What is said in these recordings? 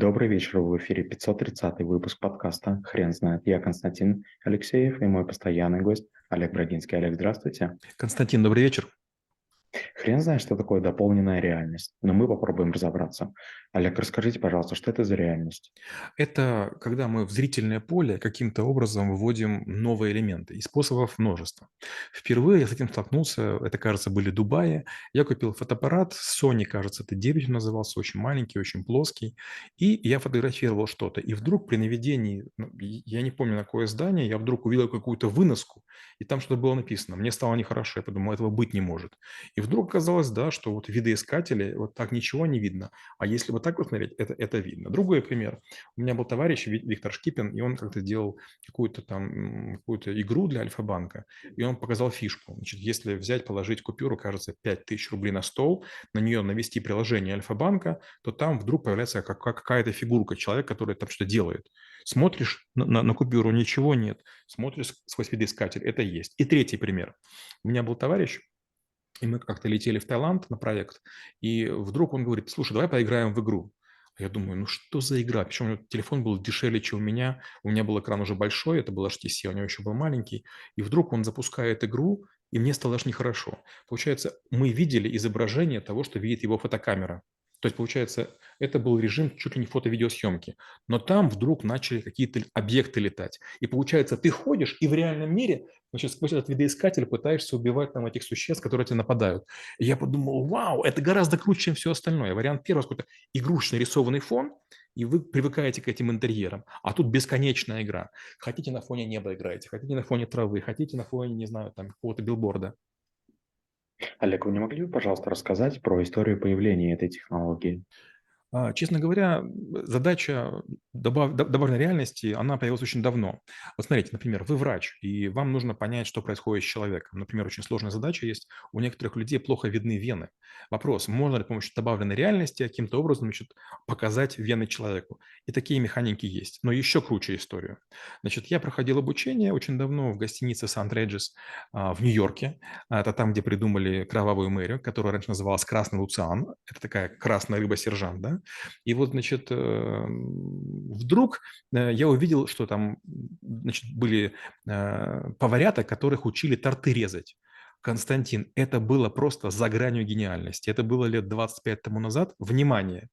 Добрый вечер, в эфире 530 выпуск подкаста «Хрен знает». Я Константин Алексеев и мой постоянный гость Олег Брагинский. Олег, здравствуйте. Константин, добрый вечер. Хрен знает, что такое дополненная реальность, но мы попробуем разобраться. Олег, расскажите, пожалуйста, что это за реальность? Это когда мы в зрительное поле каким-то образом вводим новые элементы, и способов множество. Впервые я с этим столкнулся, это, кажется, были Дубаи. Я купил фотоаппарат, Sony, кажется, это 9 назывался, очень маленький, очень плоский, и я фотографировал что-то. И вдруг при наведении, ну, я не помню, на какое здание, я вдруг увидел какую-то выноску, и там что-то было написано. Мне стало нехорошо, я подумал, этого быть не может. И вдруг оказалось, да, что вот видоискатели, вот так ничего не видно. А если вот так вот смотреть, это, это видно. Другой пример. У меня был товарищ Виктор Шкипин, и он как-то делал какую-то там какую-то игру для Альфа-банка, и он показал фишку. Значит, если взять, положить купюру, кажется, 5000 рублей на стол, на нее навести приложение Альфа-банка, то там вдруг появляется как, как какая-то фигурка, человек, который там что-то делает. Смотришь на, на, на купюру, ничего нет. Смотришь сквозь видоискатель, это есть. И третий пример. У меня был товарищ, и мы как-то летели в Таиланд на проект, и вдруг он говорит, слушай, давай поиграем в игру. А я думаю, ну что за игра? Причем у него телефон был дешевле, чем у меня. У меня был экран уже большой, это был HTC, а у него еще был маленький. И вдруг он запускает игру, и мне стало аж нехорошо. Получается, мы видели изображение того, что видит его фотокамера. То есть, получается, это был режим чуть ли не фото-видеосъемки. Но там вдруг начали какие-то объекты летать. И получается, ты ходишь, и в реальном мире, значит, сквозь этот видоискатель пытаешься убивать там этих существ, которые тебе нападают. И я подумал, вау, это гораздо круче, чем все остальное. Вариант первый, какой-то игрушечный рисованный фон, и вы привыкаете к этим интерьерам. А тут бесконечная игра. Хотите на фоне неба играете, хотите на фоне травы, хотите на фоне, не знаю, там какого-то билборда. Олег, вы не могли бы, пожалуйста, рассказать про историю появления этой технологии? А, честно говоря, задача добав добавленной реальности, она появилась очень давно. Вот смотрите, например, вы врач, и вам нужно понять, что происходит с человеком. Например, очень сложная задача есть, у некоторых людей плохо видны вены. Вопрос, можно ли с помощью добавленной реальности каким-то образом значит, показать вены человеку? И такие механики есть. Но еще круче историю. Значит, я проходил обучение очень давно в гостинице Сан-Реджис в Нью-Йорке. Это там, где придумали кровавую мэрию, которая раньше называлась Красный Луциан. Это такая красная рыба-сержант, да? И вот, значит, э, вдруг э, я увидел, что там, значит, были э, поварята, которых учили торты резать. Константин, это было просто за гранью гениальности. Это было лет 25 тому назад. Внимание!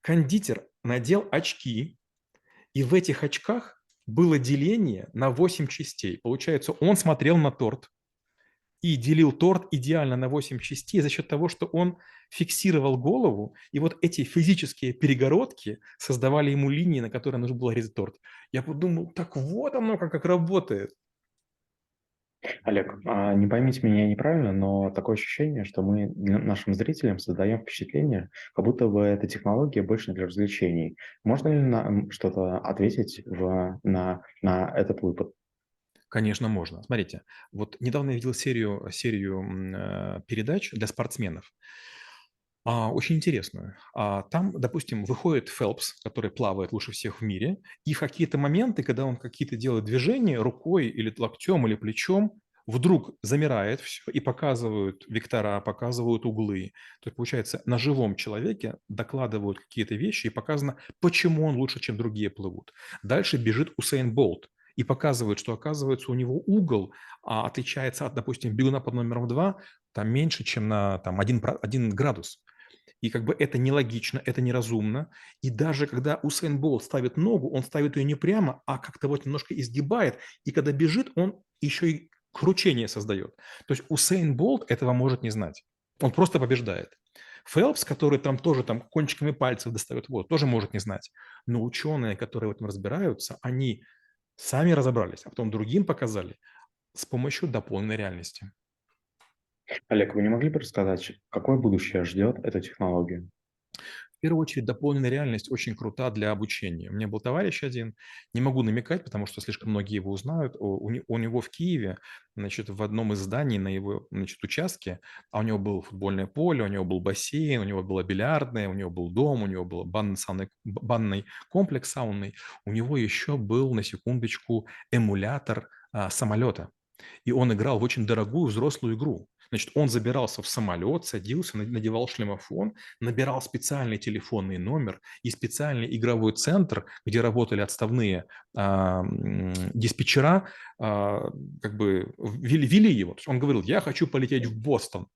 Кондитер надел очки, и в этих очках было деление на 8 частей. Получается, он смотрел на торт, и делил торт идеально на 8 частей за счет того, что он фиксировал голову, и вот эти физические перегородки создавали ему линии, на которые нужно было резать торт. Я подумал, так вот оно как, как работает. Олег, а не поймите меня неправильно, но такое ощущение, что мы нашим зрителям создаем впечатление, как будто бы эта технология больше для развлечений. Можно ли нам что-то ответить в, на, на этот выпад? Конечно, можно. Смотрите, вот недавно я видел серию, серию э, передач для спортсменов. А, очень интересную. А, там, допустим, выходит Фелпс, который плавает лучше всех в мире, и в какие-то моменты, когда он какие-то делает движения рукой или локтем или плечом, вдруг замирает все и показывают вектора, показывают углы. То есть, получается, на живом человеке докладывают какие-то вещи и показано, почему он лучше, чем другие плывут. Дальше бежит Усейн Болт и показывают, что оказывается у него угол а, отличается от, допустим, бегуна под номером 2 там меньше, чем на там, 1, 1 градус. И как бы это нелогично, это неразумно. И даже когда Усейн Болт ставит ногу, он ставит ее не прямо, а как-то вот немножко изгибает. И когда бежит, он еще и кручение создает. То есть Усейн Болт этого может не знать. Он просто побеждает. Фелпс, который там тоже там кончиками пальцев достает вот, тоже может не знать. Но ученые, которые в этом разбираются, они Сами разобрались, а потом другим показали с помощью дополненной реальности. Олег, вы не могли бы рассказать, какое будущее ждет эта технология? В первую очередь, дополненная реальность очень крута для обучения. У меня был товарищ один, не могу намекать, потому что слишком многие его узнают. У, у него в Киеве, значит, в одном из зданий на его значит, участке, а у него было футбольное поле, у него был бассейн, у него была бильярдная, у него был дом, у него был банный, банный комплекс саунный, у него еще был, на секундочку, эмулятор а, самолета. И он играл в очень дорогую взрослую игру. Значит, он забирался в самолет, садился, надевал шлемофон, набирал специальный телефонный номер и специальный игровой центр, где работали отставные а, диспетчера, а, как бы вели, вели его. То есть он говорил, я хочу полететь в Бостон.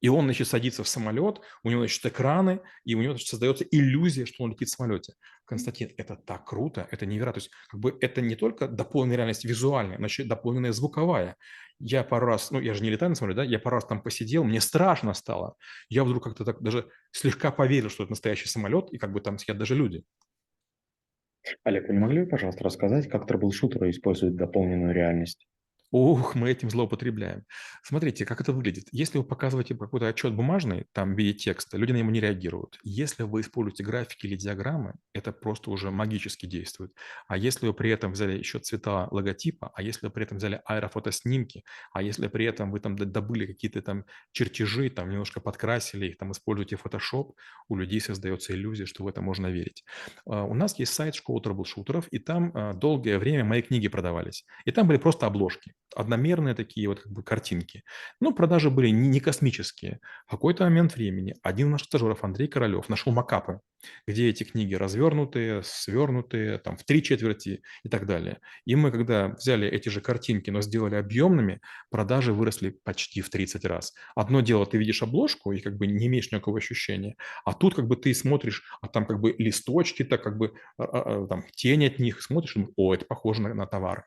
И он, значит, садится в самолет, у него, значит, экраны, и у него, значит, создается иллюзия, что он летит в самолете. Константин, это так круто, это невероятно. То есть, как бы это не только дополненная реальность визуальная, но еще дополненная звуковая. Я пару раз, ну, я же не летаю на самолете, да, я пару раз там посидел, мне страшно стало. Я вдруг как-то так даже слегка поверил, что это настоящий самолет, и как бы там сидят даже люди. Олег, вы не могли бы, пожалуйста, рассказать, как трэблшутеры используют дополненную реальность? Ух, мы этим злоупотребляем. Смотрите, как это выглядит. Если вы показываете какой-то отчет бумажный, там, в виде текста, люди на него не реагируют. Если вы используете графики или диаграммы, это просто уже магически действует. А если вы при этом взяли еще цвета логотипа, а если вы при этом взяли аэрофотоснимки, а если при этом вы там добыли какие-то там чертежи, там немножко подкрасили их, там используете Photoshop, у людей создается иллюзия, что в это можно верить. А, у нас есть сайт школы трэблшутеров, и там а, долгое время мои книги продавались. И там были просто обложки одномерные такие вот как бы картинки. Но продажи были не, не космические. В какой-то момент времени один из наших стажеров, Андрей Королев, нашел макапы, где эти книги развернутые, свернутые, там в три четверти и так далее. И мы, когда взяли эти же картинки, но сделали объемными, продажи выросли почти в 30 раз. Одно дело, ты видишь обложку и как бы не имеешь никакого ощущения, а тут как бы ты смотришь, а там как бы листочки, так как бы а, а, а, там тень от них, смотришь, о, это похоже на, на товар.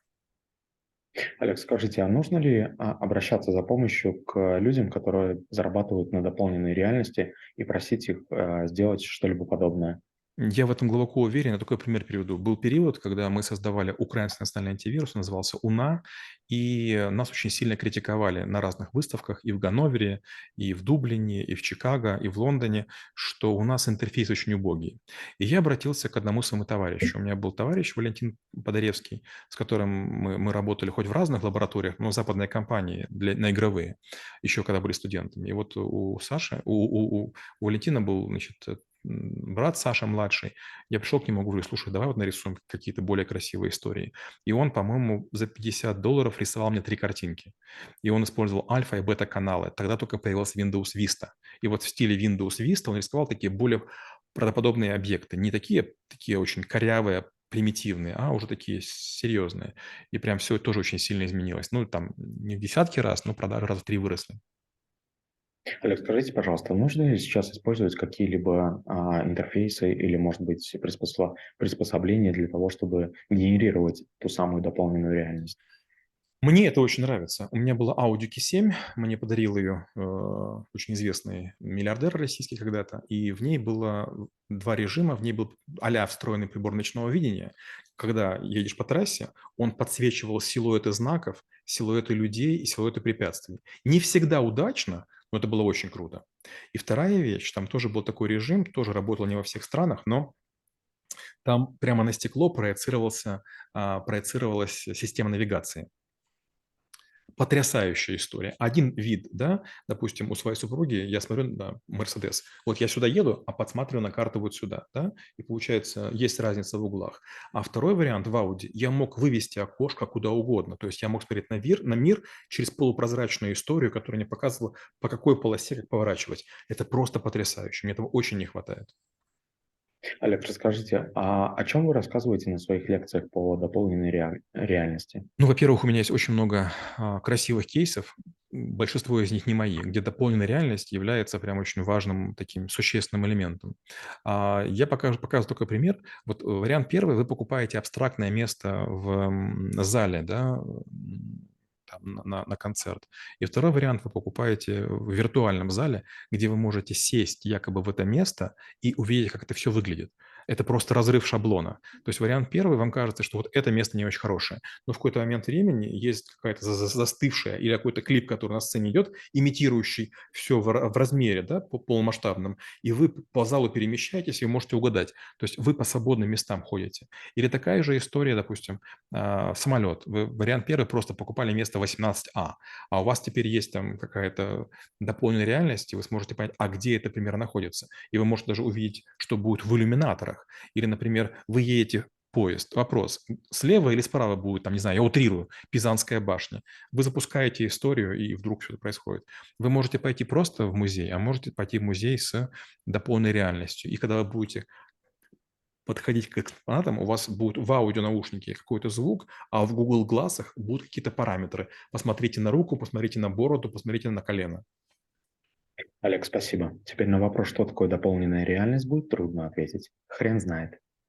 Олег, скажите, а нужно ли а, обращаться за помощью к людям, которые зарабатывают на дополненной реальности и просить их а, сделать что-либо подобное? Я в этом глубоко уверен. Я такой пример приведу. Был период, когда мы создавали украинский национальный антивирус, он назывался УНА, и нас очень сильно критиковали на разных выставках и в Ганновере, и в Дублине, и в Чикаго, и в Лондоне, что у нас интерфейс очень убогий. И я обратился к одному своему товарищу. У меня был товарищ Валентин Подоревский, с которым мы, мы работали хоть в разных лабораториях, но в западной компании для, на игровые, еще когда были студентами. И вот у Саши, у, у, у Валентина был значит, брат Саша младший, я пришел к нему, говорю, слушай, давай вот нарисуем какие-то более красивые истории. И он, по-моему, за 50 долларов рисовал мне три картинки. И он использовал альфа и бета каналы. Тогда только появился Windows Vista. И вот в стиле Windows Vista он рисовал такие более правдоподобные объекты. Не такие, такие очень корявые, примитивные, а уже такие серьезные. И прям все тоже очень сильно изменилось. Ну, там не в десятки раз, но продажи раза в три выросли. Олег, скажите, пожалуйста, нужно ли сейчас использовать какие-либо а, интерфейсы или, может быть, приспособ... приспособления для того, чтобы генерировать ту самую дополненную реальность? Мне это очень нравится. У меня была Audi Q7, мне подарил ее э, очень известный миллиардер российский когда-то, и в ней было два режима, в ней был а встроенный прибор ночного видения. Когда едешь по трассе, он подсвечивал силуэты знаков, силуэты людей и силуэты препятствий. Не всегда удачно, но это было очень круто. И вторая вещь, там тоже был такой режим, тоже работал не во всех странах, но там прямо на стекло проецировался, а, проецировалась система навигации потрясающая история. Один вид, да, допустим, у своей супруги я смотрю на Мерседес. Вот я сюда еду, а подсматриваю на карту вот сюда, да, и получается, есть разница в углах. А второй вариант в Audi, я мог вывести окошко куда угодно. То есть я мог смотреть на мир, на мир через полупрозрачную историю, которая мне показывала, по какой полосе как поворачивать. Это просто потрясающе. Мне этого очень не хватает. Олег, расскажите, а о чем вы рассказываете на своих лекциях по дополненной реаль- реальности? Ну, во-первых, у меня есть очень много а, красивых кейсов, большинство из них не мои, где дополненная реальность является прям очень важным таким существенным элементом. А, я покажу, показываю только пример. Вот э, вариант первый, вы покупаете абстрактное место в зале, да, там, на, на концерт. И второй вариант вы покупаете в виртуальном зале, где вы можете сесть якобы в это место и увидеть, как это все выглядит это просто разрыв шаблона. То есть вариант первый, вам кажется, что вот это место не очень хорошее, но в какой-то момент времени есть какая-то застывшая или какой-то клип, который на сцене идет, имитирующий все в, размере, да, по полномасштабном, и вы по залу перемещаетесь и можете угадать. То есть вы по свободным местам ходите. Или такая же история, допустим, а, самолет. Вы, вариант первый, просто покупали место 18А, а у вас теперь есть там какая-то дополненная реальность, и вы сможете понять, а где это примерно находится. И вы можете даже увидеть, что будет в иллюминаторах, горах. Или, например, вы едете поезд. Вопрос, слева или справа будет, там, не знаю, я утрирую, Пизанская башня. Вы запускаете историю, и вдруг что-то происходит. Вы можете пойти просто в музей, а можете пойти в музей с дополненной реальностью. И когда вы будете подходить к экспонатам, у вас будет в аудионаушнике какой-то звук, а в Google глазах будут какие-то параметры. Посмотрите на руку, посмотрите на бороду, посмотрите на колено. Олег, спасибо. Теперь на вопрос, что такое дополненная реальность, будет трудно ответить. Хрен знает.